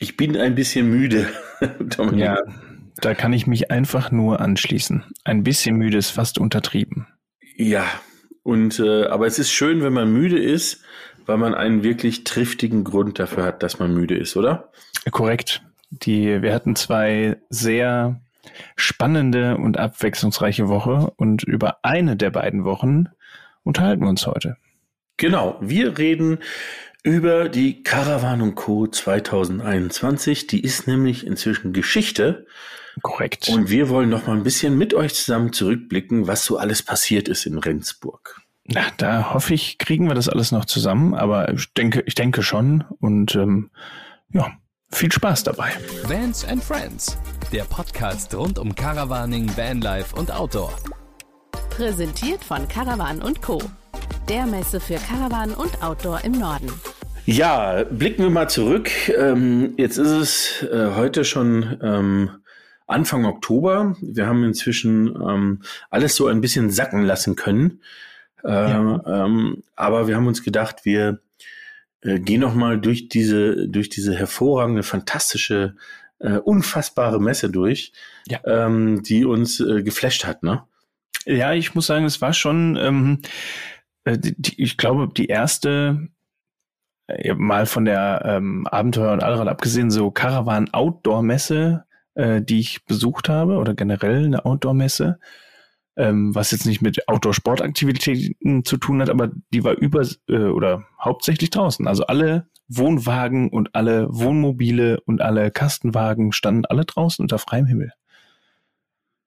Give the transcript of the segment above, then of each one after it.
Ich bin ein bisschen müde, Dominik. Ja, da kann ich mich einfach nur anschließen. Ein bisschen müde ist fast untertrieben. Ja, und äh, aber es ist schön, wenn man müde ist, weil man einen wirklich triftigen Grund dafür hat, dass man müde ist, oder? Korrekt. Die, wir hatten zwei sehr spannende und abwechslungsreiche Woche und über eine der beiden Wochen unterhalten wir uns heute. Genau, wir reden über die Caravan Co. 2021. Die ist nämlich inzwischen Geschichte. Korrekt. Und wir wollen noch mal ein bisschen mit euch zusammen zurückblicken, was so alles passiert ist in Rendsburg. Na, da hoffe ich, kriegen wir das alles noch zusammen, aber ich denke, ich denke schon. Und ähm, ja, viel Spaß dabei. Vans and Friends, der Podcast rund um Caravaning, Vanlife und Outdoor. Präsentiert von Caravan Co. Der Messe für Caravan und Outdoor im Norden. Ja, blicken wir mal zurück. Ähm, jetzt ist es äh, heute schon ähm, Anfang Oktober. Wir haben inzwischen ähm, alles so ein bisschen sacken lassen können. Äh, ja. Ähm, aber wir haben uns gedacht, wir äh, gehen noch mal durch diese durch diese hervorragende, fantastische, äh, unfassbare Messe durch, ja. ähm, die uns äh, geflasht hat, ne? Ja, ich muss sagen, es war schon, ähm, äh, die, die, ich glaube, die erste äh, mal von der ähm, Abenteuer und Allrad abgesehen, so Caravan Outdoor Messe, äh, die ich besucht habe oder generell eine Outdoor Messe, ähm, was jetzt nicht mit Outdoor-Sportaktivitäten zu tun hat, aber die war über äh, oder hauptsächlich draußen. Also alle Wohnwagen und alle Wohnmobile und alle Kastenwagen standen alle draußen unter freiem Himmel.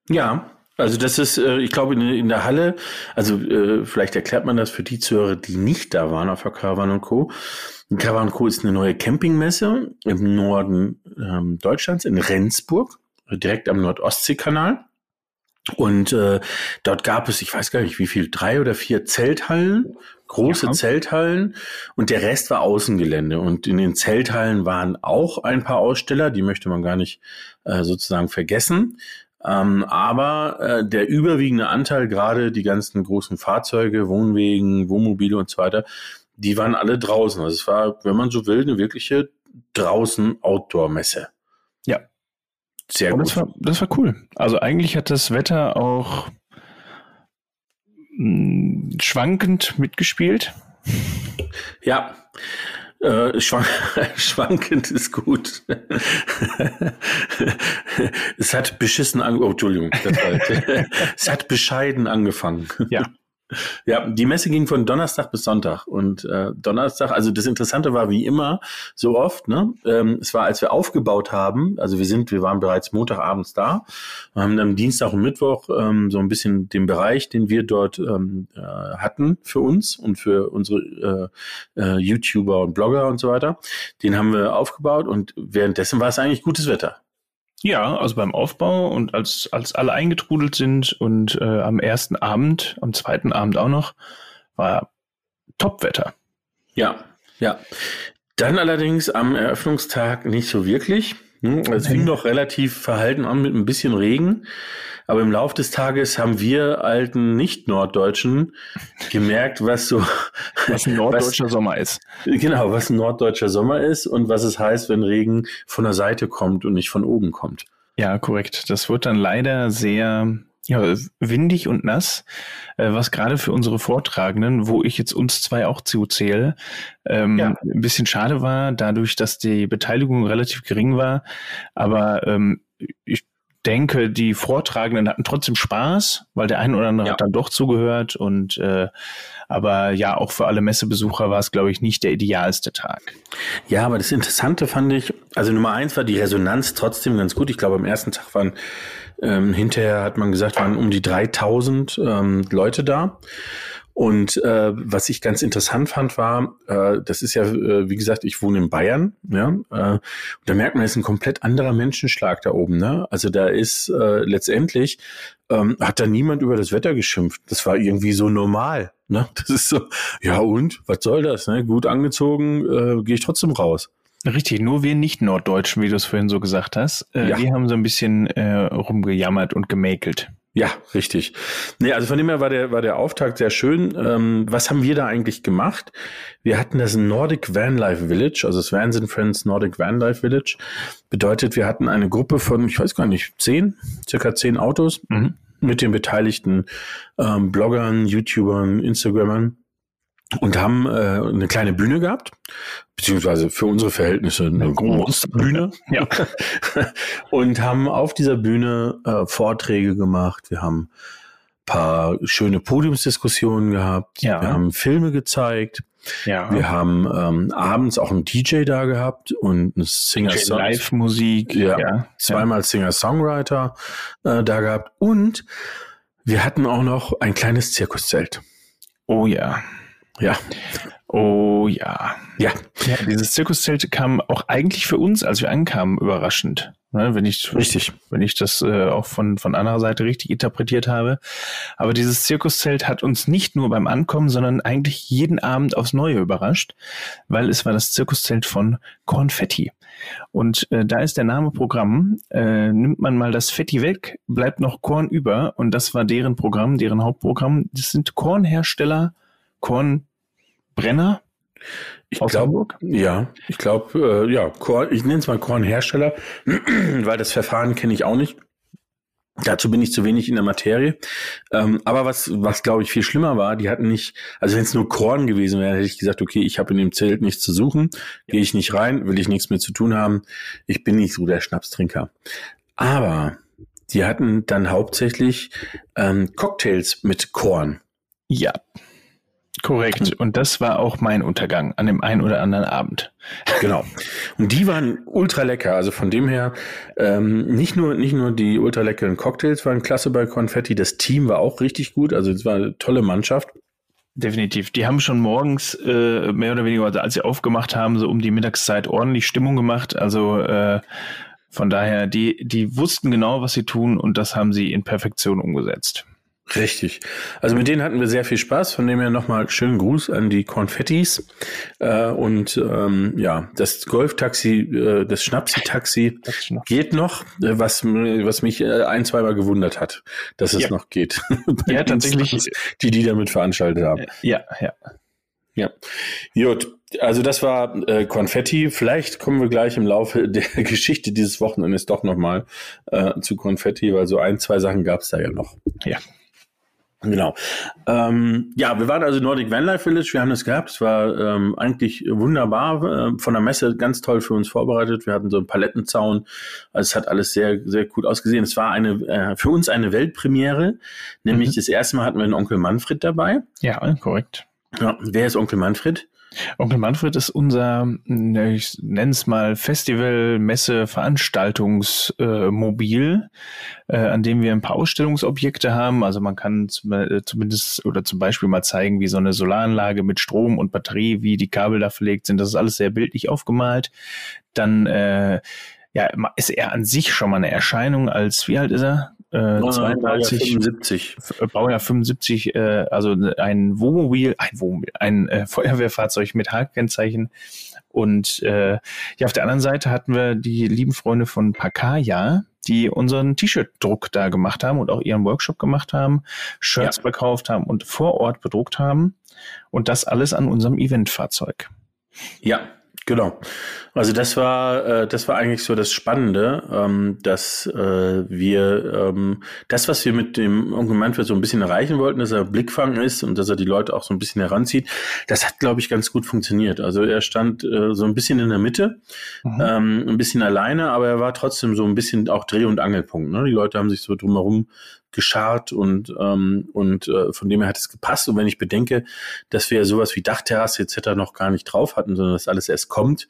Ja, also das ist, äh, ich glaube, in, in der Halle, also äh, vielleicht erklärt man das für die Zuhörer, die nicht da waren auf der Caravan Co. Caravan Co. ist eine neue Campingmesse im Norden ähm, Deutschlands, in Rendsburg, direkt am Nordostseekanal. Und äh, dort gab es, ich weiß gar nicht wie viel, drei oder vier Zelthallen, große ja. Zelthallen und der Rest war Außengelände. Und in den Zelthallen waren auch ein paar Aussteller, die möchte man gar nicht äh, sozusagen vergessen. Ähm, aber äh, der überwiegende Anteil, gerade die ganzen großen Fahrzeuge, Wohnwegen, Wohnmobile und so weiter, die waren alle draußen. Also es war, wenn man so will, eine wirkliche draußen Outdoor-Messe. Sehr gut. Das war, das war cool. Also eigentlich hat das Wetter auch mh, hm, schwankend mitgespielt. Ja, äh, schwank schwankend ist gut. es hat beschissen angefangen. Oh, Entschuldigung. es hat bescheiden angefangen. Ja. Ja, die Messe ging von Donnerstag bis Sonntag und äh, Donnerstag, also das Interessante war wie immer so oft, ne? Ähm, es war, als wir aufgebaut haben, also wir sind, wir waren bereits Montagabends da, haben dann Dienstag und Mittwoch ähm, so ein bisschen den Bereich, den wir dort ähm, äh, hatten für uns und für unsere äh, äh, YouTuber und Blogger und so weiter, den haben wir aufgebaut und währenddessen war es eigentlich gutes Wetter. Ja, also beim Aufbau und als, als alle eingetrudelt sind und äh, am ersten Abend, am zweiten Abend auch noch, war Topwetter. Ja, ja. Dann allerdings am Eröffnungstag nicht so wirklich. Hm, es fing doch relativ verhalten an mit ein bisschen Regen. Aber im Laufe des Tages haben wir alten Nicht-Norddeutschen gemerkt, was so was ein norddeutscher was, Sommer ist. Genau, was ein norddeutscher Sommer ist und was es heißt, wenn Regen von der Seite kommt und nicht von oben kommt. Ja, korrekt. Das wird dann leider sehr ja, windig und nass, äh, was gerade für unsere Vortragenden, wo ich jetzt uns zwei auch zuzähle, ähm, ja. ein bisschen schade war, dadurch, dass die Beteiligung relativ gering war. Aber ähm, ich denke, die Vortragenden hatten trotzdem Spaß, weil der ein oder andere ja. hat dann doch zugehört und äh, aber ja, auch für alle Messebesucher war es, glaube ich, nicht der idealste Tag. Ja, aber das Interessante fand ich, also Nummer eins war die Resonanz trotzdem ganz gut. Ich glaube, am ersten Tag waren ähm, hinterher hat man gesagt, waren um die 3000 ähm, Leute da. Und äh, was ich ganz interessant fand, war, äh, das ist ja, äh, wie gesagt, ich wohne in Bayern, ja, äh, und da merkt man, es ist ein komplett anderer Menschenschlag da oben, ne? Also da ist äh, letztendlich ähm, hat da niemand über das Wetter geschimpft. Das war irgendwie so normal, ne? Das ist so, ja und, was soll das, ne? Gut angezogen, äh, gehe ich trotzdem raus. Richtig, nur wir nicht Norddeutschen, wie du es vorhin so gesagt hast, äh, ja. die haben so ein bisschen äh, rumgejammert und gemäkelt. Ja, richtig. Nee, also von dem her war der, war der Auftakt sehr schön. Ähm, was haben wir da eigentlich gemacht? Wir hatten das Nordic Van Life Village, also das Vans and Friends Nordic Van Life Village. Bedeutet, wir hatten eine Gruppe von, ich weiß gar nicht, zehn, circa zehn Autos mhm. mit den beteiligten ähm, Bloggern, YouTubern, Instagrammern und haben äh, eine kleine Bühne gehabt, beziehungsweise für unsere Verhältnisse eine große Bühne. ja. und haben auf dieser Bühne äh, Vorträge gemacht. Wir haben paar schöne Podiumsdiskussionen gehabt. Ja. Wir haben Filme gezeigt. Ja. Wir haben ähm, abends auch einen DJ da gehabt und eine Singer Live Musik. Ja, ja. Zweimal Singer Songwriter äh, da gehabt und wir hatten auch noch ein kleines Zirkuszelt. Oh ja. Ja. Oh ja. Ja. ja. Dieses Zirkuszelt kam auch eigentlich für uns, als wir ankamen, überraschend. Ne, wenn ich, richtig. wenn ich das äh, auch von, von anderer Seite richtig interpretiert habe. Aber dieses Zirkuszelt hat uns nicht nur beim Ankommen, sondern eigentlich jeden Abend aufs Neue überrascht, weil es war das Zirkuszelt von Konfetti. Und äh, da ist der Name Programm. Äh, nimmt man mal das Fetti weg, bleibt noch Korn über. Und das war deren Programm, deren Hauptprogramm. Das sind Kornhersteller Kornbrenner ich glaube, ja, ich glaube, äh, ja, Korn, ich nenne es mal Kornhersteller, weil das Verfahren kenne ich auch nicht. Dazu bin ich zu wenig in der Materie. Ähm, aber was, was glaube ich viel schlimmer war, die hatten nicht, also wenn es nur Korn gewesen wäre, hätte ich gesagt, okay, ich habe in dem Zelt nichts zu suchen, gehe ich nicht rein, will ich nichts mehr zu tun haben. Ich bin nicht so der Schnapstrinker. Aber die hatten dann hauptsächlich ähm, Cocktails mit Korn. Ja. Korrekt. Und das war auch mein Untergang an dem einen oder anderen Abend. Genau. Und die waren ultra lecker. Also von dem her, ähm, nicht nur, nicht nur die ultra leckeren Cocktails waren klasse bei Konfetti, das Team war auch richtig gut. Also es war eine tolle Mannschaft. Definitiv. Die haben schon morgens äh, mehr oder weniger, also als sie aufgemacht haben, so um die Mittagszeit ordentlich Stimmung gemacht. Also äh, von daher, die, die wussten genau, was sie tun und das haben sie in Perfektion umgesetzt. Richtig. Also mit denen hatten wir sehr viel Spaß. Von dem her nochmal schönen Gruß an die Konfettis. Äh, und ähm, ja, das Golftaxi, äh, das Schnapsi-Taxi geht noch, äh, was, was mich äh, ein, zweimal gewundert hat, dass es ja. noch geht. ja, tatsächlich. Die, die damit veranstaltet haben. Ja, ja. Ja. Gut, also das war äh, Konfetti. Vielleicht kommen wir gleich im Laufe der Geschichte dieses Wochenendes doch nochmal äh, zu Konfetti, weil so ein, zwei Sachen gab es da ja noch. Ja. Genau. Ähm, ja, wir waren also Nordic Vanlife Village, wir haben das gehabt. Es war ähm, eigentlich wunderbar, äh, von der Messe ganz toll für uns vorbereitet. Wir hatten so einen Palettenzaun. Also es hat alles sehr, sehr gut ausgesehen. Es war eine äh, für uns eine Weltpremiere, nämlich mhm. das erste Mal hatten wir einen Onkel Manfred dabei. Ja, korrekt. Ja, wer ist Onkel Manfred? Onkel Manfred ist unser, ich nenne es mal Festival, Messe, Veranstaltungsmobil, äh, an dem wir ein paar Ausstellungsobjekte haben. Also man kann äh, zumindest oder zum Beispiel mal zeigen, wie so eine Solaranlage mit Strom und Batterie, wie die Kabel da verlegt sind. Das ist alles sehr bildlich aufgemalt. Dann äh, ja, ist er an sich schon mal eine Erscheinung als, wie alt ist er? Äh, 32, 75. Baujahr 75, äh, also ein Wohnmobil, ein Wohnmobil, ein äh, Feuerwehrfahrzeug mit Hakenkennzeichen. Und äh, ja, auf der anderen Seite hatten wir die lieben Freunde von Pacaya, die unseren T-Shirt-Druck da gemacht haben und auch ihren Workshop gemacht haben, Shirts ja. verkauft haben und vor Ort bedruckt haben. Und das alles an unserem Eventfahrzeug. Ja, Genau. Also das war äh, das war eigentlich so das Spannende, ähm, dass äh, wir ähm, das, was wir mit dem Onkel Manfred so ein bisschen erreichen wollten, dass er Blickfang ist und dass er die Leute auch so ein bisschen heranzieht, das hat, glaube ich, ganz gut funktioniert. Also er stand äh, so ein bisschen in der Mitte, mhm. ähm, ein bisschen alleine, aber er war trotzdem so ein bisschen auch Dreh- und Angelpunkt. Ne? Die Leute haben sich so drumherum geschart und, ähm, und äh, von dem her hat es gepasst. Und wenn ich bedenke, dass wir sowas wie Dachterrasse etc. noch gar nicht drauf hatten, sondern das alles erst kommt,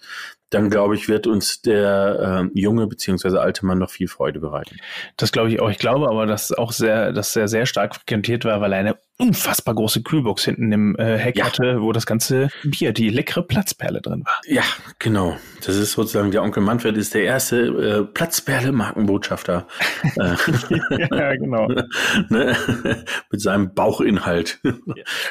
dann glaube ich, wird uns der äh, junge beziehungsweise alte Mann noch viel Freude bereiten. Das glaube ich auch. Ich glaube aber, dass auch sehr, dass er sehr stark frequentiert war, weil er eine unfassbar große Kühlbox hinten im äh, Heck ja. hatte, wo das ganze Bier, die leckere Platzperle drin war. Ja, genau. Das ist sozusagen der Onkel Manfred ist der erste äh, Platzperle-Markenbotschafter. ja, genau. ne? Mit seinem Bauchinhalt.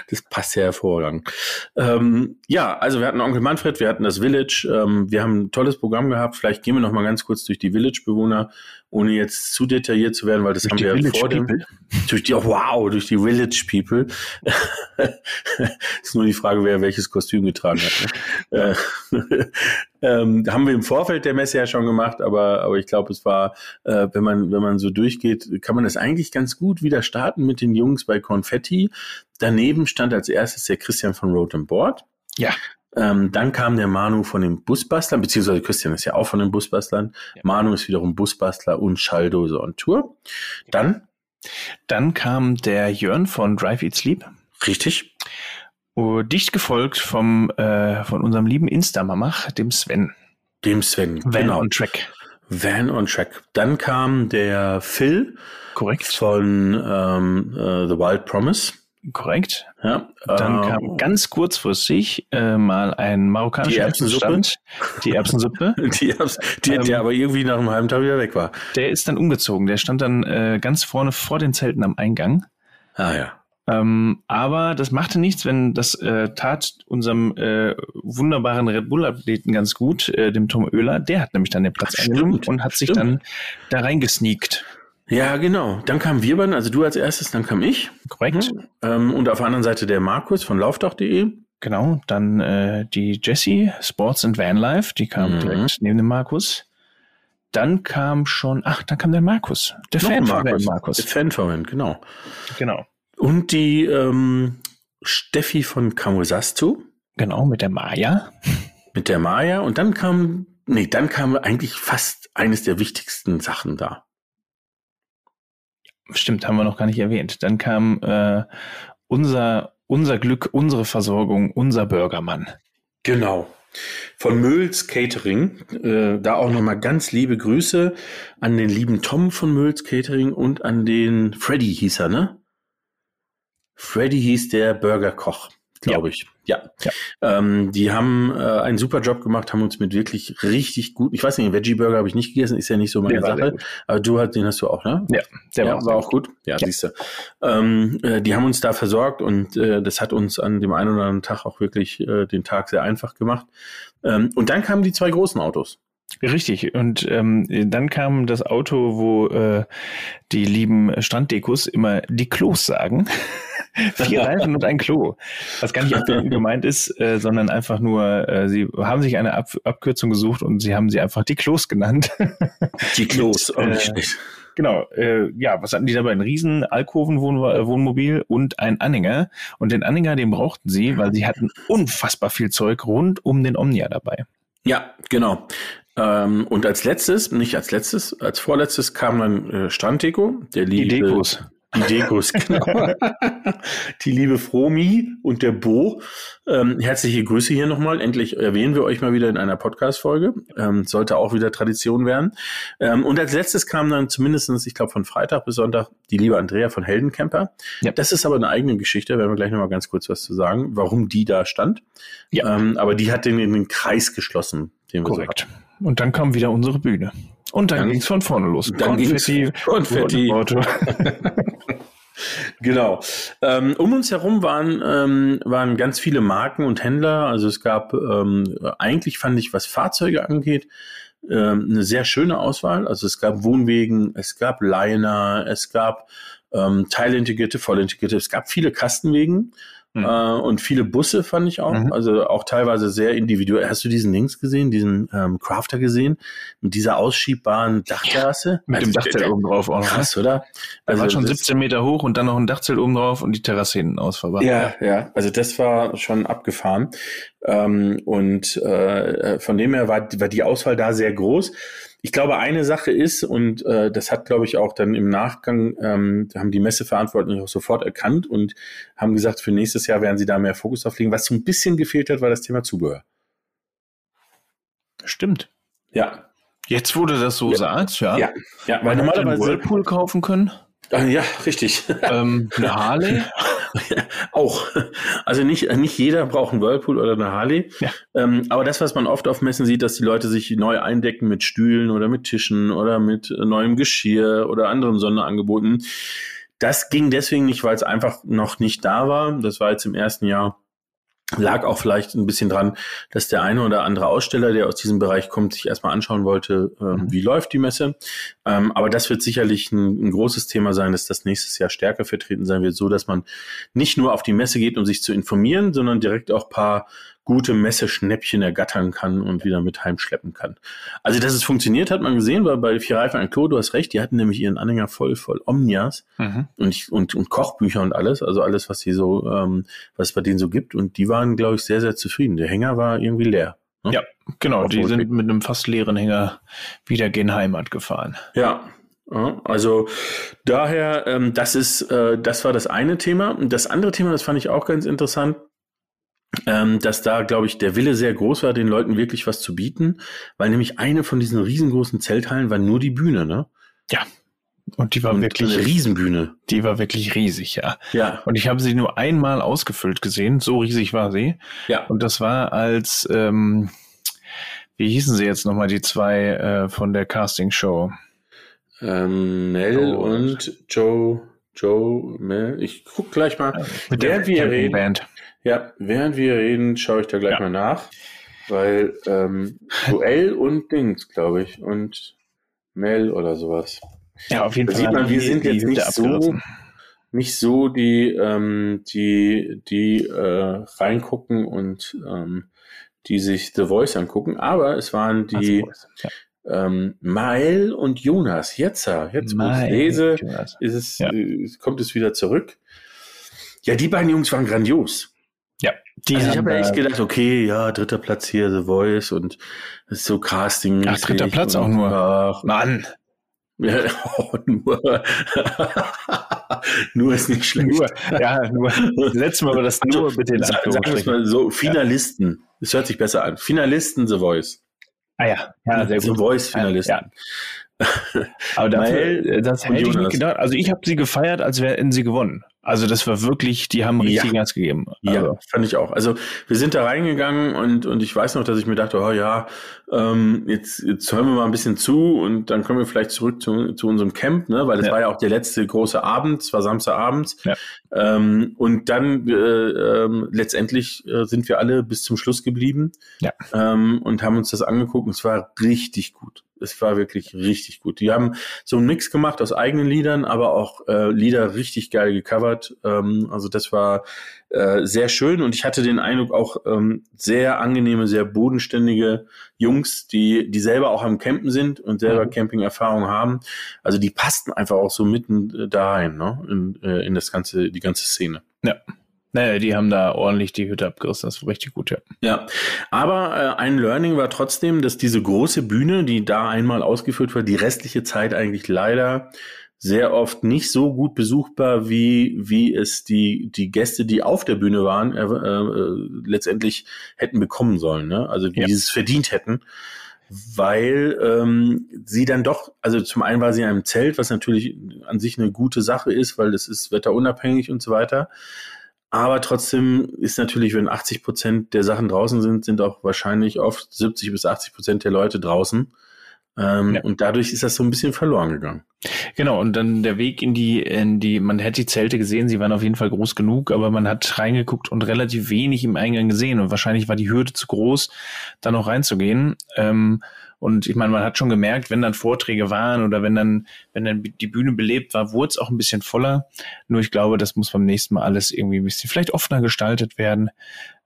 Das passt ja hervorragend. Ähm, ja, also wir hatten Onkel Manfred, wir hatten das Village, ähm, wir haben ein tolles Programm gehabt. Vielleicht gehen wir noch mal ganz kurz durch die Village-Bewohner, ohne jetzt zu detailliert zu werden, weil das durch haben wir ja vor dem, durch die, oh, wow, durch die Village People. ist nur die Frage, wer welches Kostüm getragen hat. Ne? Äh, ähm, haben wir im Vorfeld der Messe ja schon gemacht, aber, aber ich glaube, es war, äh, wenn man, wenn man so durchgeht, kann man das eigentlich ganz gut wieder starten mit den Jungs bei Konfetti. Daneben stand als erstes der Christian von Board. Ja. Ähm, dann kam der Manu von den Busbastlern, beziehungsweise Christian ist ja auch von den Busbastlern. Ja. Manu ist wiederum Busbastler und Schalldose on Tour. Dann? Dann kam der Jörn von Drive Eat Sleep. Richtig. Uh, dicht gefolgt vom, äh, von unserem lieben Insta-Mamach, dem Sven. Dem Sven, Van genau. on Track. Van on Track. Dann kam der Phil. Korrekt. Von ähm, uh, The Wild Promise. Korrekt. Ja. Dann äh, kam ganz kurzfristig äh, mal ein marokkanischer die Erbsensuppe. Die Erbsensuppe. die Erbs die, ähm, der aber irgendwie nach einem halben Tag wieder weg war. Der ist dann umgezogen. Der stand dann äh, ganz vorne vor den Zelten am Eingang. Ah ja. Ähm, aber das machte nichts, wenn das äh, tat unserem äh, wunderbaren Red Bull-Athleten ganz gut, äh, dem Tom Oehler. Der hat nämlich dann den Platz eingenommen und hat sich dann da reingesneakt. Ja, genau. Dann kamen wir beiden, also du als erstes, dann kam ich. Korrekt. Mhm. Ähm, und auf der anderen Seite der Markus von laufdach.de. Genau, dann äh, die Jessie, Sports and Vanlife, die kam mhm. direkt neben dem Markus. Dann kam schon, ach, dann kam der Markus, der Fan Markus. Markus. Der Fan von genau. Genau. Und die ähm, Steffi von Kamusastu. Genau, mit der Maya. Mit der Maya. Und dann kam, nee, dann kam eigentlich fast eines der wichtigsten Sachen da. Stimmt, haben wir noch gar nicht erwähnt. Dann kam äh, unser, unser Glück, unsere Versorgung, unser Burgermann. Genau. Von Möls Catering. Äh, da auch nochmal ganz liebe Grüße an den lieben Tom von Möls Catering und an den Freddy hieß er, ne? Freddy hieß der Burgerkoch, glaube ja. ich. Ja. ja. Ähm, die haben äh, einen super Job gemacht, haben uns mit wirklich richtig gut, ich weiß nicht, Veggie Burger habe ich nicht gegessen, ist ja nicht so meine Sache. Aber du hast, den hast du auch, ne? Ja, der ja, war, war auch gut. Ja, ja. siehst du. Ähm, äh, die haben uns da versorgt und äh, das hat uns an dem einen oder anderen Tag auch wirklich äh, den Tag sehr einfach gemacht. Ähm, und dann kamen die zwei großen Autos. Richtig. Und ähm, dann kam das Auto, wo äh, die lieben Stranddekos immer die Klos sagen. Vier Reifen und ein Klo. Was gar nicht gemeint ist, äh, sondern einfach nur, äh, sie haben sich eine Ab Abkürzung gesucht und sie haben sie einfach die Klos genannt. Die Klos, Mit, äh, Genau, äh, ja, was hatten die dabei? Ein riesen Alkoven-Wohnmobil und ein Anhänger. Und den Anhänger, den brauchten sie, weil sie hatten unfassbar viel Zeug rund um den Omnia dabei. Ja, genau. Ähm, und als letztes, nicht als letztes, als vorletztes kam dann äh, Stranddeko, der die Dekos. Die Dekos, genau. die liebe Fromi und der Bo. Ähm, herzliche Grüße hier nochmal. Endlich erwähnen wir euch mal wieder in einer Podcast-Folge. Ähm, sollte auch wieder Tradition werden. Ähm, und als letztes kam dann zumindestens, ich glaube, von Freitag bis Sonntag die liebe Andrea von Heldencamper. Ja. Das ist aber eine eigene Geschichte, da werden wir gleich nochmal ganz kurz was zu sagen, warum die da stand. Ja. Ähm, aber die hat den in den Kreis geschlossen. Den Korrekt. So und dann kam wieder unsere Bühne. Und dann, dann ging es von vorne los. Dann Konfetti, Konfetti. genau. Ähm, um uns herum waren, ähm, waren ganz viele Marken und Händler. Also es gab ähm, eigentlich, fand ich, was Fahrzeuge angeht, eine sehr schöne Auswahl. Also es gab Wohnwegen, es gab Liner, es gab ähm, Teilintegrierte, Vollintegrierte, es gab viele Kastenwegen. Mhm. Äh, und viele Busse fand ich auch, mhm. also auch teilweise sehr individuell. Hast du diesen Links gesehen, diesen ähm, Crafter gesehen, mit dieser ausschiebaren Dachterrasse? Ja, mit also, dem Dachzelt oben drauf auch noch. Krass, ne? oder? Also war schon 17 Meter hoch und dann noch ein Dachzelt oben drauf und die Terrasse hinten ausfahrbar. Ja, ja, also das war schon abgefahren. Ähm, und äh, von dem her war, war die Auswahl da sehr groß. Ich glaube, eine Sache ist, und äh, das hat, glaube ich, auch dann im Nachgang, ähm, haben die Messeverantwortlichen auch sofort erkannt und haben gesagt, für nächstes Jahr werden sie da mehr Fokus drauf legen. Was so ein bisschen gefehlt hat, war das Thema Zubehör. Stimmt. Ja. Jetzt, wo du das so ja. sagst, ja. Ja, ja weil normalerweise. Whirlpool kaufen können. Ah, ja, richtig. Ähm, eine Harley. auch. Also nicht, nicht jeder braucht einen Whirlpool oder eine Harley. Ja. Ähm, aber das, was man oft auf Messen sieht, dass die Leute sich neu eindecken mit Stühlen oder mit Tischen oder mit äh, neuem Geschirr oder anderen Sonderangeboten. Das ging deswegen nicht, weil es einfach noch nicht da war. Das war jetzt im ersten Jahr lag auch vielleicht ein bisschen dran, dass der eine oder andere Aussteller, der aus diesem Bereich kommt, sich erstmal anschauen wollte, ähm, Mhm. wie läuft die Messe. Ähm, aber das wird sicherlich ein, ein großes Thema sein, dass das nächstes Jahr stärker vertreten sein wird, so dass man nicht nur auf die Messe geht, um sich zu informieren, sondern direkt auch paar gute Messeschnäppchen ergattern kann und wieder mit heimschleppen kann. Also, dass es funktioniert, hat man gesehen, weil bei Vier Reifen ein Klo, du hast recht, die hatten nämlich ihren Anhänger voll, voll Omnias Mhm. und, ich, und, und Kochbücher und alles, also alles, was sie so, ähm, was es bei denen so gibt. Und die waren, glaube ich, sehr, sehr zufrieden. Der Hänger war irgendwie leer. ne? Ja, genau. Auf Die sind mit einem fast leeren Hänger wieder gen Heimat gefahren. Ja. Ja, Also daher, ähm, das ist, äh, das war das eine Thema. Und das andere Thema, das fand ich auch ganz interessant, ähm, dass da, glaube ich, der Wille sehr groß war, den Leuten wirklich was zu bieten, weil nämlich eine von diesen riesengroßen Zelthallen war nur die Bühne, ne? Und die war Und wirklich, eine Riesenbühne. die war wirklich riesig, ja. Ja, Und ich habe sie nur einmal ausgefüllt gesehen, so riesig war sie. ja. Und das war als, ähm, wie hießen sie jetzt nochmal, die zwei äh, von der Casting-Show? Ähm, Mel Oh. und Joe, Joe, Mel. Ich guck gleich mal. Mit Während wir reden, Band. Ja, während wir reden, schaue ich da gleich Ja. mal nach, weil ähm, Joel und Dings, glaube ich, und Mel oder sowas. Ja, auf jeden Da Fall. sieht man, wir sind jetzt nicht so, nicht so die, ähm, die, die äh, reingucken und ähm, die sich The Voice angucken, aber es waren die Also, ja. ähm, Mael und Jonas. Jetzt, ja, jetzt wo ich lese, ist es, Ja. äh, kommt es wieder zurück. Ja, die beiden Jungs waren grandios. Ja, die also ich habe ja echt da- gedacht, okay, ja, dritter Platz hier, The Voice und das ist so Casting. Ach, dritter Platz auch nur. Ach, Mann, ja, oh, nur. nur ist nicht schlecht. nur, ja, nur. Setzen wir aber das nur bitte in Sa- Sagen wir es Anführungsstrichen. mal so, Finalisten. Es hört sich besser an. Finalisten The Voice. Ah ja, ja, sehr The gut. Voice Finalisten. Ja. Aber dafür, Mael äh, das hätte ich nicht gedacht. Also ich habe sie gefeiert, als wären sie gewonnen. Also das war wirklich, die haben richtig Ja. Gas gegeben. Ja, Also, fand ich auch. Also wir sind da reingegangen und, und ich weiß noch, dass ich mir dachte, oh ja, ähm, jetzt, jetzt hören wir mal ein bisschen zu und dann kommen wir vielleicht zurück zu, zu unserem Camp, ne? weil das Ja. war ja auch der letzte große Abend, es war Samstagabends. Ja. Ähm, und dann äh, ähm, letztendlich äh, sind wir alle bis zum Schluss geblieben Ja. ähm, und haben uns das angeguckt und es war richtig gut. Es war wirklich richtig gut. Die haben so einen Mix gemacht aus eigenen Liedern, aber auch äh, Lieder richtig geil gecovert. Ähm, also das war äh, sehr schön und ich hatte den Eindruck auch ähm, sehr angenehme, sehr bodenständige Jungs, die die selber auch am Campen sind und selber Mhm. Camping-Erfahrung haben. Also die passten einfach auch so mitten äh, da rein, ne? In, äh, in das ganze, die ganze Szene. naja, die haben da ordentlich die Hütte abgerissen. Das war richtig gut, ja. Ja, aber äh, ein Learning war trotzdem, dass diese große Bühne, die da einmal ausgeführt war, die restliche Zeit eigentlich leider sehr oft nicht so gut besuchbar, wie, wie es die, die Gäste, die auf der Bühne waren, äh, äh, letztendlich hätten bekommen sollen. Ne? Also wie Ja. sie es verdient hätten. Weil ähm, sie dann doch, also zum einen war sie in einem Zelt, was natürlich an sich eine gute Sache ist, weil das ist wetterunabhängig und so weiter. Aber trotzdem ist natürlich, wenn 80 Prozent der Sachen draußen sind, sind auch wahrscheinlich oft 70 bis 80 Prozent der Leute draußen. Ähm, Ja. Und dadurch ist das so ein bisschen verloren gegangen. Genau, und dann der Weg in die, in die, man hätte die Zelte gesehen, sie waren auf jeden Fall groß genug, aber man hat reingeguckt und relativ wenig im Eingang gesehen und wahrscheinlich war die Hürde zu groß, da noch reinzugehen. Ähm, und ich meine, man hat schon gemerkt, wenn dann Vorträge waren oder wenn dann, wenn dann die Bühne belebt war, wurde es auch ein bisschen voller. Nur ich glaube, das muss beim nächsten Mal alles irgendwie ein bisschen vielleicht offener gestaltet werden.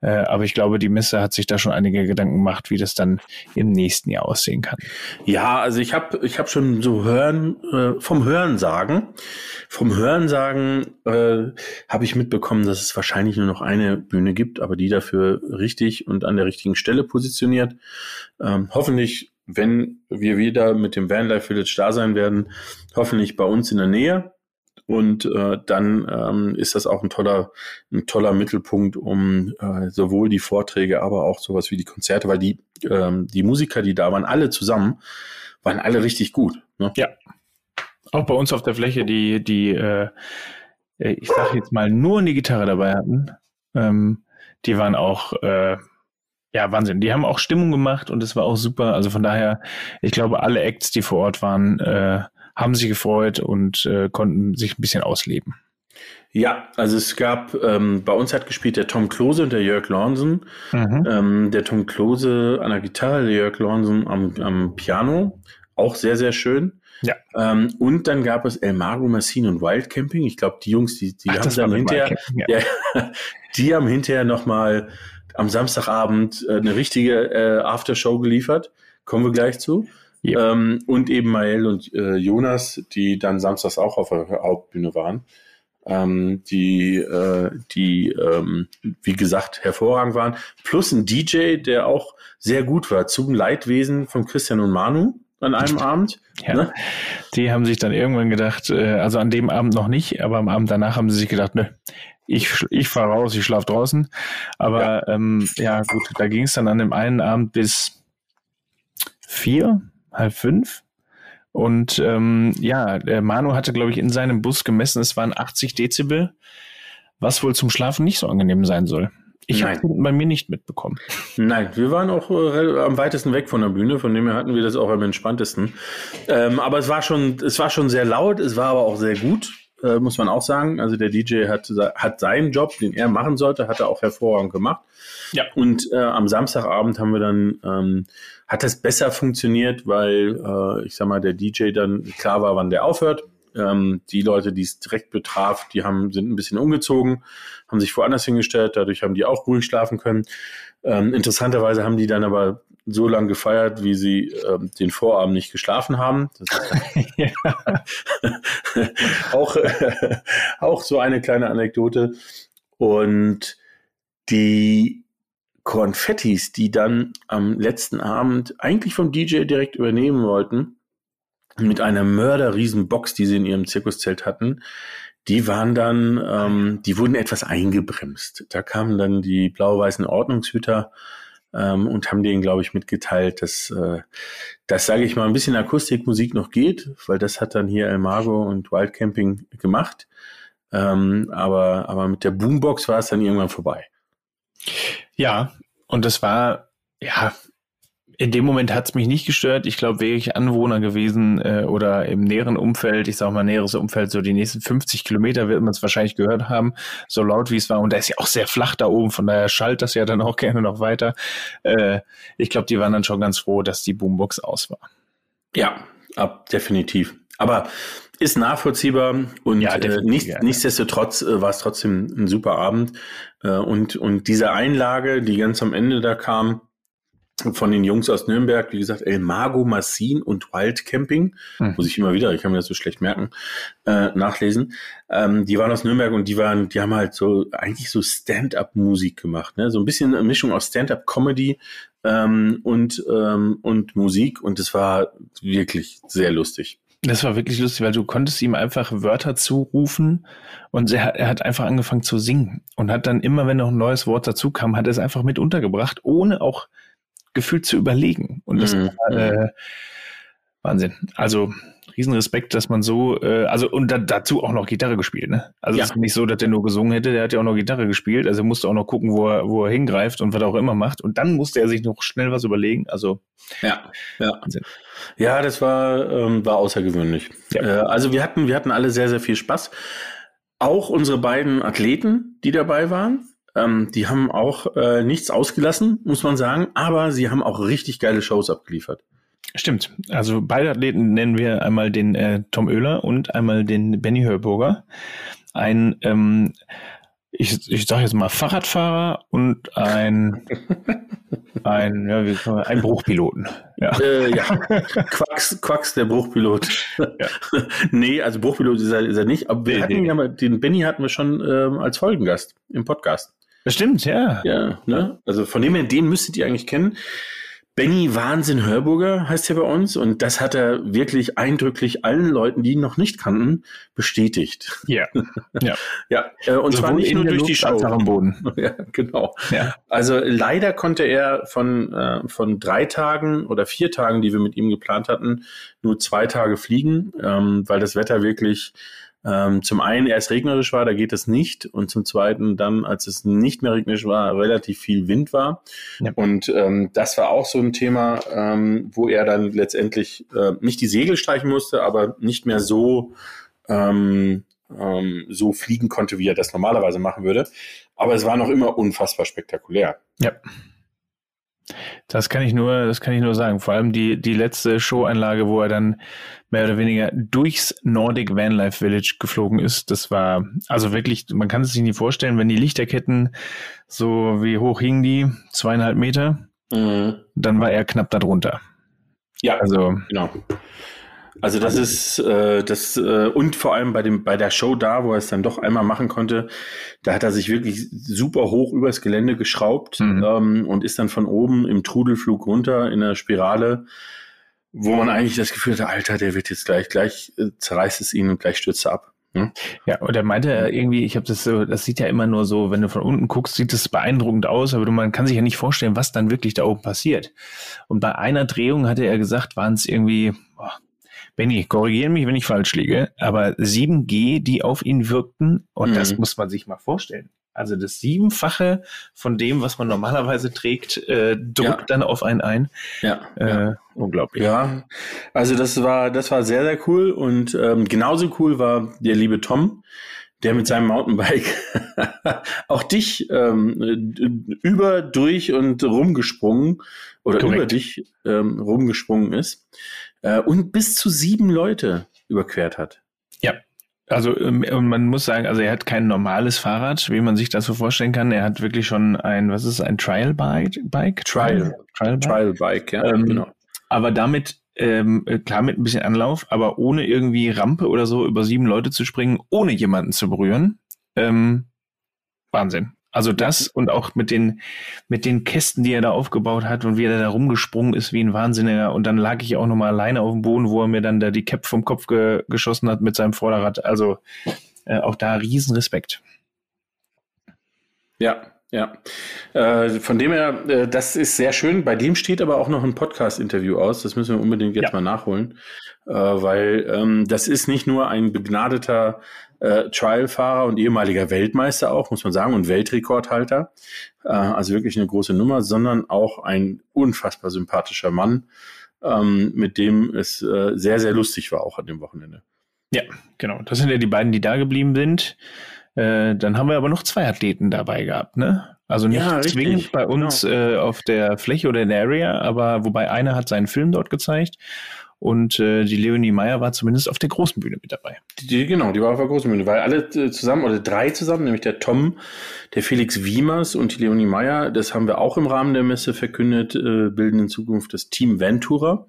Äh, aber ich glaube, die Messe hat sich da schon einige Gedanken gemacht, wie das dann im nächsten Jahr aussehen kann. Ja, also ich habe ich hab schon so hören, äh, vom Hörensagen, vom Hörensagen äh, habe ich mitbekommen, dass es wahrscheinlich nur noch eine Bühne gibt, aber die dafür richtig und an der richtigen Stelle positioniert. Ähm, hoffentlich, wenn wir wieder mit dem Vanlife Village da sein werden, hoffentlich bei uns in der Nähe. Und äh, dann ähm, ist das auch ein toller, ein toller Mittelpunkt, um äh, sowohl die Vorträge, aber auch sowas wie die Konzerte, weil die, ähm, die Musiker, die da waren, alle zusammen, waren alle richtig gut. Ne? Auch bei uns auf der Fläche, die, die, äh, äh, ich sage jetzt mal, nur eine Gitarre dabei hatten. Ähm, die waren auch, äh, ja, Wahnsinn. Die haben auch Stimmung gemacht und es war auch super. Also von daher, ich glaube, alle Acts, die vor Ort waren, äh, haben sich gefreut und äh, konnten sich ein bisschen ausleben. Ja, also es gab, ähm, bei uns hat gespielt der Tom Klose und der Jörg Lornsen. Mhm. Ähm, der Tom Klose an der Gitarre, der Jörg Lornsen am, am Piano. Auch sehr, sehr schön. Ja. Ähm, und dann gab es El Mago Massin und Wild Camping. Ich glaube, die Jungs, die, die Ach, haben dann hinterher, ja. ja. die haben hinterher nochmal am Samstagabend äh, eine richtige äh, Aftershow geliefert. Kommen wir gleich zu. Ja. Ähm, und eben Mael und äh, Jonas, die dann samstags auch auf der Hauptbühne waren ähm, die, äh, die ähm, wie gesagt, hervorragend waren. Plus ein DJ, der auch sehr gut war, zum Leidwesen von Christian und Manu an einem Abend. Ja. Ne? Die haben sich dann irgendwann gedacht, äh, also an dem Abend noch nicht, aber am Abend danach haben sie sich gedacht, ne, ich, ich fahre raus, ich schlafe draußen. Aber ja, ähm, ja gut, da ging es dann an dem einen Abend bis vier, halb fünf. Und ähm, ja, der Manu hatte, glaube ich, in seinem Bus gemessen, es waren 80 Dezibel, was wohl zum Schlafen nicht so angenehm sein soll. Ich habe bei mir nicht mitbekommen. Nein, wir waren auch äh, am weitesten weg von der Bühne, von dem her hatten wir das auch am entspanntesten. Ähm, aber es war schon, es war schon sehr laut, es war aber auch sehr gut, äh, muss man auch sagen. Also der DJ hat, hat seinen Job, den er machen sollte, hat er auch hervorragend gemacht. Ja. Und äh, am Samstagabend haben wir dann ähm, hat das besser funktioniert, weil äh, ich sag mal, der DJ dann klar war, wann der aufhört. Ähm, die Leute, die es direkt betraf, die haben, sind ein bisschen umgezogen, haben sich woanders hingestellt, dadurch haben die auch ruhig schlafen können. Ähm, interessanterweise haben die dann aber so lange gefeiert, wie sie ähm, den Vorabend nicht geschlafen haben. auch, äh, auch so eine kleine Anekdote. Und die Konfettis, die dann am letzten Abend eigentlich vom DJ direkt übernehmen wollten, mit einer mörderriesen Box, die sie in ihrem Zirkuszelt hatten, die waren dann, ähm, die wurden etwas eingebremst. Da kamen dann die blau-weißen Ordnungshüter ähm, und haben denen, glaube ich, mitgeteilt, dass äh, das, sage ich mal, ein bisschen Akustikmusik noch geht, weil das hat dann hier El Mago und Wild Camping gemacht. Ähm, aber, aber mit der Boombox war es dann irgendwann vorbei. Ja, und das war, ja, in dem Moment hat es mich nicht gestört. Ich glaube, wäre ich Anwohner gewesen äh, oder im näheren Umfeld, ich sage mal näheres Umfeld, so die nächsten 50 Kilometer wird man es wahrscheinlich gehört haben, so laut wie es war. Und da ist ja auch sehr flach da oben, von daher schallt das ja dann auch gerne noch weiter. Äh, ich glaube, die waren dann schon ganz froh, dass die Boombox aus war. Ja, ab, definitiv. Aber ist nachvollziehbar und ja, äh, nicht, ja, nichtsdestotrotz äh, war es trotzdem ein super Abend. Äh, und, und diese Einlage, die ganz am Ende da kam, von den Jungs aus Nürnberg, wie gesagt, El Mago Massin und Wild Camping, mhm. muss ich immer wieder, ich kann mir das so schlecht merken, äh, nachlesen. Ähm, die waren aus Nürnberg und die waren, die haben halt so eigentlich so Stand-up-Musik gemacht, ne? So ein bisschen eine Mischung aus Stand-up-Comedy ähm, und ähm, und Musik und es war wirklich sehr lustig. Das war wirklich lustig, weil du konntest ihm einfach Wörter zurufen und er, er, hat einfach angefangen zu singen und hat dann immer, wenn noch ein neues Wort dazu kam, hat er es einfach mit untergebracht, ohne auch gefühlt zu überlegen. Und das mhm. war äh, Wahnsinn. Also Riesenrespekt, dass man so, äh, also und da, dazu auch noch Gitarre gespielt, ne? Also ja. es ist nicht so, dass der nur gesungen hätte, der hat ja auch noch Gitarre gespielt, also er musste auch noch gucken, wo er, wo er hingreift und was er auch immer macht. Und dann musste er sich noch schnell was überlegen. Also ja, ja. Wahnsinn. Ja, das war, ähm, war außergewöhnlich. Ja. Äh, also wir hatten, wir hatten alle sehr, sehr viel Spaß. Auch unsere beiden Athleten, die dabei waren, ähm, die haben auch äh, nichts ausgelassen, muss man sagen, aber sie haben auch richtig geile Shows abgeliefert. Stimmt. Also beide Athleten nennen wir einmal den äh, Tom Oehler und einmal den Benny Hörburger. Ein, ähm, ich, ich sage jetzt mal Fahrradfahrer und ein, ein, ja, wie kann man, ein Bruchpiloten. Ja, äh, ja. Quacks, Quacks, der Bruchpilot. Ja. nee, also Bruchpilot ist er, ist er nicht. Aber wir nee, hatten nee. ja mal, den Benny hatten wir schon ähm, als Folgengast im Podcast. Stimmt, ja. Ja, ne? Also von dem her, den müsstet ihr eigentlich kennen. Benny Wahnsinn Hörburger heißt er bei uns und das hat er wirklich eindrücklich allen Leuten, die ihn noch nicht kannten, bestätigt. Ja, ja, ja. Äh, und Sowohl zwar nicht nur durch Luft die Show. Am Boden. ja, genau. Ja. Also leider konnte er von äh, von drei Tagen oder vier Tagen, die wir mit ihm geplant hatten, nur zwei Tage fliegen, ähm, weil das Wetter wirklich Ähm, zum einen erst regnerisch war, da geht es nicht. Und zum zweiten dann, als es nicht mehr regnerisch war, relativ viel Wind war. Ja. Und ähm, das war auch so ein Thema, ähm, wo er dann letztendlich äh, nicht die Segel streichen musste, aber nicht mehr so, ähm, ähm, so fliegen konnte, wie er das normalerweise machen würde. Aber es war noch immer unfassbar spektakulär. Ja. Das kann ich nur, das kann ich nur sagen. Vor allem die, die letzte Showeinlage, wo er dann mehr oder weniger durchs Nordic Vanlife Village geflogen ist. Das war also wirklich, man kann es sich nicht vorstellen, wenn die Lichterketten so wie hoch hingen die, zweieinhalb Meter, mhm. dann war er knapp darunter. Ja, also genau. Also das ist äh, das äh, und vor allem bei dem bei der Show da, wo er es dann doch einmal machen konnte, da hat er sich wirklich super hoch übers Gelände geschraubt mhm. ähm, und ist dann von oben im Trudelflug runter in der Spirale, wo man eigentlich das Gefühl hatte, Alter, der wird jetzt gleich gleich äh, zerreißt es ihn und gleich stürzt er ab. Hm? Ja, und er meinte irgendwie, ich habe das so, das sieht ja immer nur so, wenn du von unten guckst, sieht es beeindruckend aus, aber du, man kann sich ja nicht vorstellen, was dann wirklich da oben passiert. Und bei einer Drehung hatte er gesagt, waren es irgendwie boah, Benny, korrigiere mich, wenn ich falsch liege, aber 7G, die auf ihn wirkten, und mhm. das muss man sich mal vorstellen. Also das Siebenfache von dem, was man normalerweise trägt, äh, drückt ja. dann auf einen ein. Ja, äh, ja. unglaublich. Ja, also das war, das war sehr, sehr cool und ähm, genauso cool war der liebe Tom, der mit seinem Mountainbike auch dich ähm, über, durch und rumgesprungen oder Korrekt. über dich ähm, rumgesprungen ist äh, und bis zu sieben Leute überquert hat. Ja. Also ähm, man muss sagen, also er hat kein normales Fahrrad, wie man sich das so vorstellen kann. Er hat wirklich schon ein, was ist ein Trial Bike? Bike? Trial, Trial Bike, Trial Bike ja, ähm, genau. Aber damit ähm, klar mit ein bisschen Anlauf, aber ohne irgendwie Rampe oder so über sieben Leute zu springen, ohne jemanden zu berühren. Ähm, Wahnsinn. Also das und auch mit den, mit den Kästen, die er da aufgebaut hat und wie er da rumgesprungen ist wie ein Wahnsinniger. Und dann lag ich auch nochmal alleine auf dem Boden, wo er mir dann da die Cap vom Kopf ge geschossen hat mit seinem Vorderrad. Also äh, auch da Riesenrespekt. Ja, ja. Äh, von dem her, äh, das ist sehr schön. Bei dem steht aber auch noch ein Podcast-Interview aus. Das müssen wir unbedingt jetzt ja. mal nachholen. Äh, weil ähm, das ist nicht nur ein begnadeter äh, Trial-Fahrer und ehemaliger Weltmeister auch, muss man sagen, und Weltrekordhalter. Äh, also wirklich eine große Nummer, sondern auch ein unfassbar sympathischer Mann, ähm, mit dem es äh, sehr, sehr lustig war, auch an dem Wochenende. Ja, genau. Das sind ja die beiden, die da geblieben sind. Äh, dann haben wir aber noch zwei Athleten dabei gehabt, ne? Also nicht ja, zwingend bei uns genau. äh, auf der Fläche oder in der Area, aber wobei einer hat seinen Film dort gezeigt und äh, die Leonie Meyer war zumindest auf der großen Bühne mit dabei. Die, genau, die war auf der großen Bühne, weil alle äh, zusammen, oder drei zusammen, nämlich der Tom, der Felix Wiemers und die Leonie Meyer, das haben wir auch im Rahmen der Messe verkündet, äh, bilden in Zukunft das Team Ventura.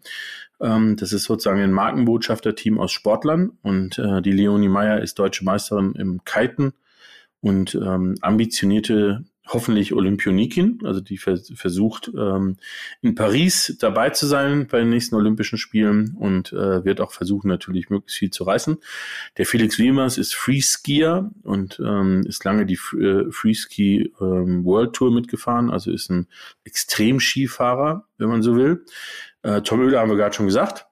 Ähm, das ist sozusagen ein Markenbotschafter-Team aus Sportlern und äh, die Leonie Meyer ist deutsche Meisterin im Kiten und ähm, ambitionierte hoffentlich Olympionikin, also die vers versucht ähm, in Paris dabei zu sein bei den nächsten Olympischen Spielen und äh, wird auch versuchen natürlich möglichst viel zu reißen. Der Felix Wiemers ist Freeskier und ähm, ist lange die äh, Freeski ähm, World Tour mitgefahren, also ist ein Extremskifahrer, wenn man so will. Äh, Tom Oehler haben wir gerade schon gesagt.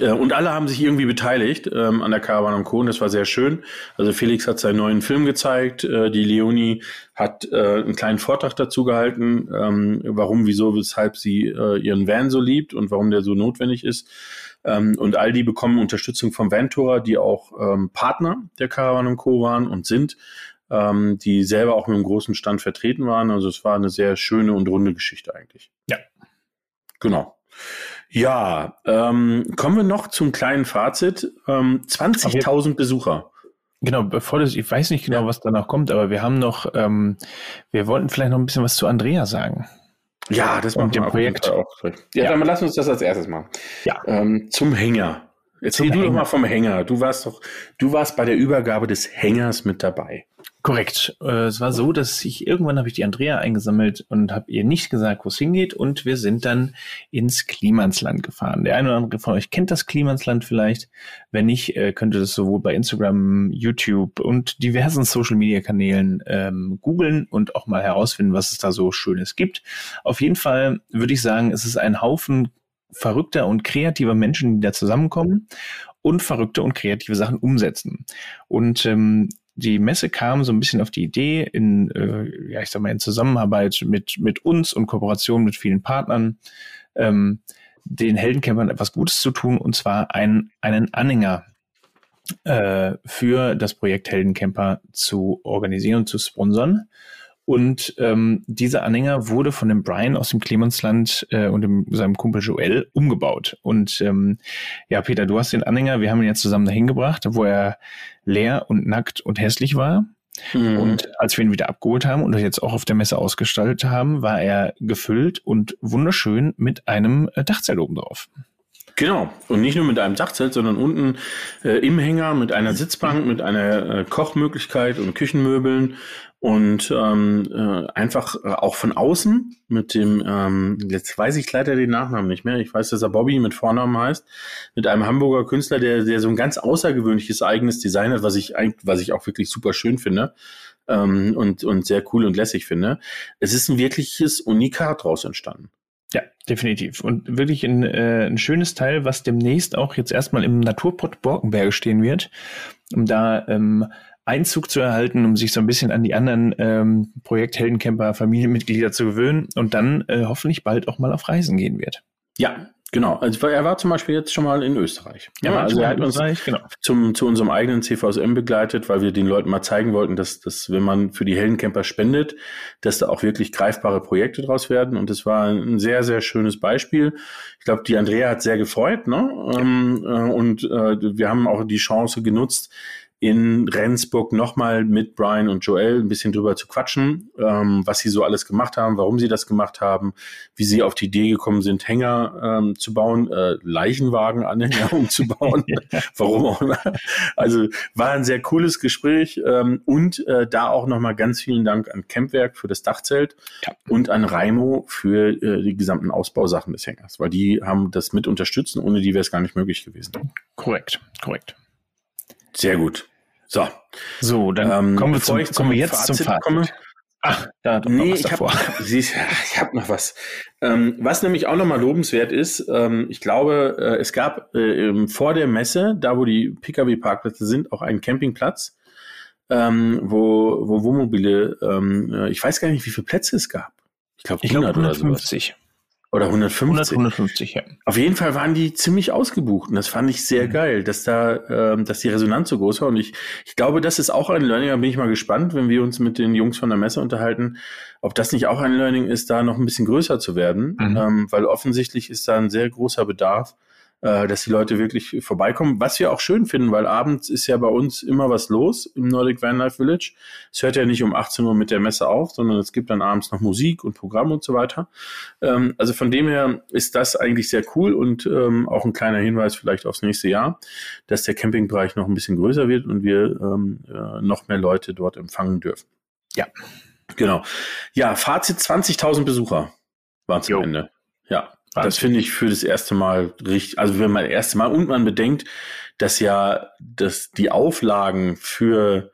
Äh, und alle haben sich irgendwie beteiligt ähm, an der Caravan am Co. Und das war sehr schön. Also Felix hat seinen neuen Film gezeigt. Äh, die Leonie hat äh, einen kleinen Vortrag dazu gehalten, ähm, warum, wieso, weshalb sie äh, ihren Van so liebt und warum der so notwendig ist. Ähm, und all die bekommen Unterstützung vom Ventura, die auch ähm, Partner der Caravan Co. waren und sind, ähm, die selber auch mit einem großen Stand vertreten waren. Also es war eine sehr schöne und runde Geschichte eigentlich. Ja. Genau. Ja, ähm, kommen wir noch zum kleinen Fazit. Ähm, 20.000 Besucher. Genau, bevor das, ich weiß nicht genau, ja. was danach kommt, aber wir haben noch, ähm, wir wollten vielleicht noch ein bisschen was zu Andrea sagen. Ja, das macht dem Projekt. Auch. Ja, ja, dann lass uns das als erstes machen. Ja. Ähm, zum Hänger. Erzähl du Hänger. doch mal vom Hänger. Du warst doch, du warst bei der Übergabe des Hängers mit dabei. Korrekt. Äh, es war so, dass ich irgendwann habe ich die Andrea eingesammelt und habe ihr nicht gesagt, wo es hingeht und wir sind dann ins Klimansland gefahren. Der eine oder andere von euch kennt das Klimansland vielleicht. Wenn nicht, äh, könnt ihr das sowohl bei Instagram, YouTube und diversen Social Media Kanälen ähm, googeln und auch mal herausfinden, was es da so Schönes gibt. Auf jeden Fall würde ich sagen, es ist ein Haufen verrückter und kreativer Menschen, die da zusammenkommen und verrückte und kreative Sachen umsetzen. Und ähm, die Messe kam so ein bisschen auf die Idee in, äh, ja, ich sag mal, in Zusammenarbeit mit, mit uns und Kooperation mit vielen Partnern, ähm, den Heldencampern etwas Gutes zu tun, und zwar einen, einen Anhänger äh, für das Projekt Heldencamper zu organisieren und zu sponsern. Und ähm, dieser Anhänger wurde von dem Brian aus dem Clemensland äh, und dem, seinem Kumpel Joel umgebaut. Und ähm, ja, Peter, du hast den Anhänger, wir haben ihn jetzt zusammen dahin gebracht, wo er leer und nackt und hässlich war. Mhm. Und als wir ihn wieder abgeholt haben und jetzt auch auf der Messe ausgestaltet haben, war er gefüllt und wunderschön mit einem äh, Dachzelt oben drauf. Genau. Und nicht nur mit einem Dachzelt, sondern unten äh, im Hänger mit einer Sitzbank, mit einer äh, Kochmöglichkeit und Küchenmöbeln und ähm, äh, einfach äh, auch von außen mit dem, ähm, jetzt weiß ich leider den Nachnamen nicht mehr, ich weiß, dass er Bobby mit Vornamen heißt, mit einem Hamburger Künstler, der, der so ein ganz außergewöhnliches eigenes Design hat, was ich was ich auch wirklich super schön finde ähm, und, und sehr cool und lässig finde. Es ist ein wirkliches Unikat draus entstanden. Ja, definitiv. Und wirklich ein, äh, ein schönes Teil, was demnächst auch jetzt erstmal im Naturpott Borkenberge stehen wird, um da ähm, Einzug zu erhalten, um sich so ein bisschen an die anderen ähm, Projekt Heldencamper Familienmitglieder zu gewöhnen und dann äh, hoffentlich bald auch mal auf Reisen gehen wird. Ja, Genau, also er war zum Beispiel jetzt schon mal in Österreich. Ja, ja also er hat uns genau. zum, zu unserem eigenen CVSM begleitet, weil wir den Leuten mal zeigen wollten, dass, dass wenn man für die Heldencamper spendet, dass da auch wirklich greifbare Projekte draus werden. Und es war ein sehr, sehr schönes Beispiel. Ich glaube, die Andrea hat sehr gefreut, ne? Ja. Ähm, äh, und äh, wir haben auch die Chance genutzt, in Rendsburg nochmal mit Brian und Joel ein bisschen drüber zu quatschen, ähm, was sie so alles gemacht haben, warum sie das gemacht haben, wie sie auf die Idee gekommen sind, Hänger ähm, zu bauen, äh, Leichenwagenanhänger umzubauen, warum auch immer. Also war ein sehr cooles Gespräch ähm, und äh, da auch nochmal ganz vielen Dank an Campwerk für das Dachzelt ja. und an Raimo für äh, die gesamten Ausbausachen des Hängers, weil die haben das mit unterstützt, ohne die wäre es gar nicht möglich gewesen. Korrekt, korrekt. Sehr gut. So. So, dann ähm, kommen, wir zum, ich kommen wir jetzt Fazit zum Fazit. Komme. Ach, da hat nee, ich habe ich hab noch was. Ähm, was nämlich auch nochmal lobenswert ist, ähm, ich glaube, äh, es gab äh, vor der Messe, da wo die Pkw-Parkplätze sind, auch einen Campingplatz, ähm, wo, wo Wohnmobile, ähm, äh, ich weiß gar nicht, wie viele Plätze es gab. Ich glaube 100 glaub, 150. oder so. Oder 150. 150, ja. Auf jeden Fall waren die ziemlich ausgebucht und das fand ich sehr mhm. geil, dass da, ähm, dass die Resonanz so groß war. Und ich, ich glaube, das ist auch ein Learning, da bin ich mal gespannt, wenn wir uns mit den Jungs von der Messe unterhalten, ob das nicht auch ein Learning ist, da noch ein bisschen größer zu werden, mhm. ähm, weil offensichtlich ist da ein sehr großer Bedarf äh, dass die Leute wirklich vorbeikommen. Was wir auch schön finden, weil abends ist ja bei uns immer was los im Nordic Van Life Village. Es hört ja nicht um 18 Uhr mit der Messe auf, sondern es gibt dann abends noch Musik und Programm und so weiter. Ähm, also von dem her ist das eigentlich sehr cool und ähm, auch ein kleiner Hinweis vielleicht aufs nächste Jahr, dass der Campingbereich noch ein bisschen größer wird und wir ähm, äh, noch mehr Leute dort empfangen dürfen. Ja. Genau. Ja, Fazit 20.000 Besucher waren es am Ende. Ja. Das finde ich für das erste Mal richtig, also wenn man das erste Mal und man bedenkt, dass ja dass die Auflagen für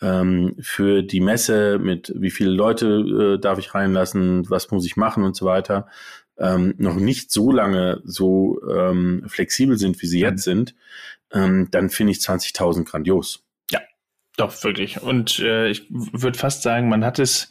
ähm, für die Messe mit wie viele Leute äh, darf ich reinlassen, was muss ich machen und so weiter, ähm, noch nicht so lange so ähm, flexibel sind, wie sie jetzt sind, ähm, dann finde ich 20.000 grandios. Doch, wirklich. Und äh, ich würde fast sagen, man hat es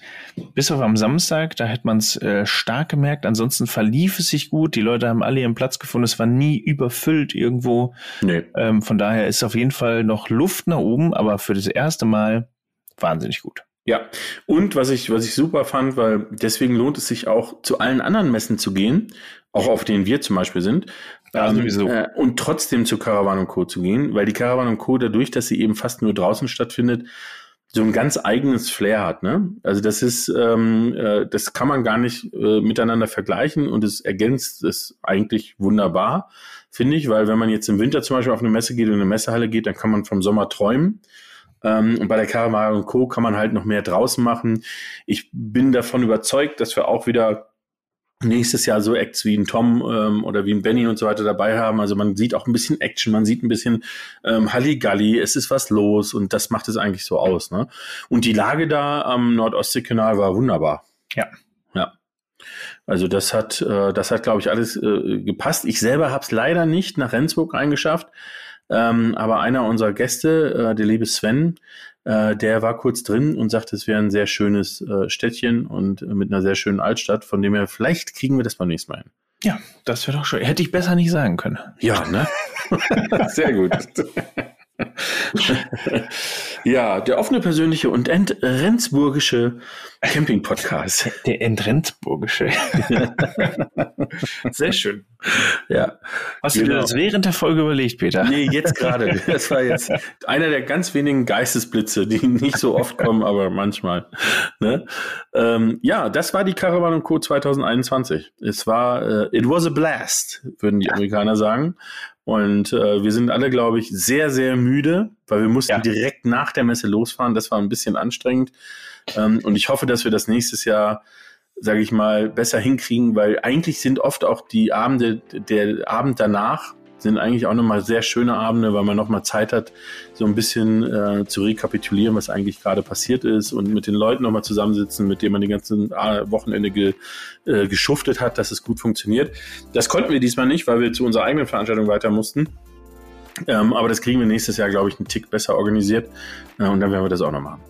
bis auf am Samstag, da hat man es äh, stark gemerkt. Ansonsten verlief es sich gut. Die Leute haben alle ihren Platz gefunden. Es war nie überfüllt irgendwo. Nee. Ähm, von daher ist auf jeden Fall noch Luft nach oben, aber für das erste Mal wahnsinnig gut. Ja, und was ich, was ich super fand, weil deswegen lohnt es sich auch zu allen anderen Messen zu gehen, auch auf denen wir zum Beispiel sind, ja, ähm, äh, und trotzdem zu Caravan und Co. zu gehen, weil die Caravan und Co. dadurch, dass sie eben fast nur draußen stattfindet, so ein ganz eigenes Flair hat. Ne? Also das ist, ähm, äh, das kann man gar nicht äh, miteinander vergleichen und es ergänzt es eigentlich wunderbar, finde ich, weil wenn man jetzt im Winter zum Beispiel auf eine Messe geht und in eine Messehalle geht, dann kann man vom Sommer träumen. Ähm, und bei der Caravan und Co. kann man halt noch mehr draußen machen. Ich bin davon überzeugt, dass wir auch wieder nächstes Jahr so Acts wie ein Tom ähm, oder wie ein Benny und so weiter dabei haben. Also man sieht auch ein bisschen Action, man sieht ein bisschen ähm, Halligalli, es ist was los und das macht es eigentlich so aus. Ne? Und die Lage da am Nordostseekanal war wunderbar. Ja. Ja. Also das hat, äh, das hat, glaube ich, alles äh, gepasst. Ich selber habe es leider nicht nach Rendsburg eingeschafft. Ähm, aber einer unserer Gäste, äh, der liebe Sven, äh, der war kurz drin und sagte, es wäre ein sehr schönes äh, Städtchen und äh, mit einer sehr schönen Altstadt, von dem her vielleicht kriegen wir das beim nächsten Mal hin. Ja, das wäre doch schön. Hätte ich besser nicht sagen können. Ja, ne? sehr gut. ja, der offene, persönliche und entrendsburgische Camping-Podcast. Der entrendsburgische. Sehr schön. Ja. Hast du dir Genau. das während der Folge überlegt, Peter? Nee, jetzt gerade. Das war jetzt einer der ganz wenigen Geistesblitze, die nicht so oft kommen, aber manchmal. Ne? Ähm, ja, das war die Caravan Co. 2021. Es war, äh, it was a blast, würden die Amerikaner sagen. Und äh, wir sind alle, glaube ich, sehr, sehr müde, weil wir mussten Ja. direkt nach der Messe losfahren. Das war ein bisschen anstrengend. Ähm, und ich hoffe, dass wir das nächstes Jahr sage ich mal, besser hinkriegen, weil eigentlich sind oft auch die Abende, der Abend danach sind eigentlich auch nochmal sehr schöne Abende, weil man nochmal Zeit hat, so ein bisschen äh, zu rekapitulieren, was eigentlich gerade passiert ist und mit den Leuten nochmal zusammensitzen, mit denen man die ganzen äh, Wochenende ge, äh, geschuftet hat, dass es gut funktioniert. Das konnten wir diesmal nicht, weil wir zu unserer eigenen Veranstaltung weiter mussten. Ähm, aber das kriegen wir nächstes Jahr, glaube ich, einen Tick besser organisiert. Äh, und dann werden wir das auch noch machen.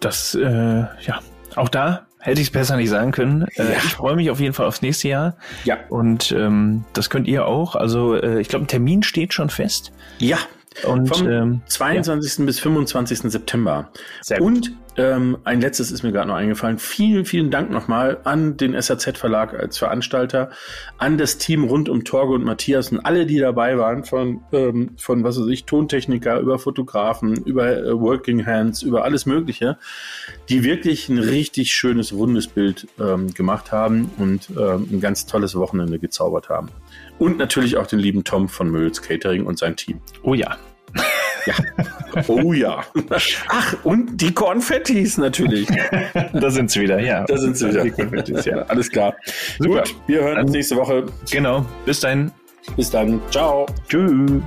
Das, äh, ja, auch da hätte ich es besser nicht sagen können. Äh, Ja. Ich freue mich auf jeden Fall aufs nächste Jahr. Ja. Und ähm, das könnt ihr auch. Also äh, ich glaube, ein Termin steht schon fest. Ja, Und Vom ähm, 22. bis 25. September. Sehr gut. Und ähm, ein letztes ist mir gerade noch eingefallen. Vielen, vielen Dank nochmal an den SAZ Verlag als Veranstalter, an das Team rund um Torge und Matthias und alle, die dabei waren, von, ähm, von was weiß ich, Tontechniker über Fotografen, über äh, Working Hands, über alles Mögliche, die wirklich ein richtig schönes, rundes Bild ähm, gemacht haben und ähm, ein ganz tolles Wochenende gezaubert haben. Und natürlich auch den lieben Tom von Möls Catering und sein Team. oh ja, Ja. Oh ja. Ach, und die Konfettis natürlich. da sind sie wieder, ja. Da sind sie wieder. Die Konfettis, ja. Alles klar. Super. Gut, wir hören uns nächste Woche. Genau. Bis dahin. Bis dann. Ciao. Tschüss.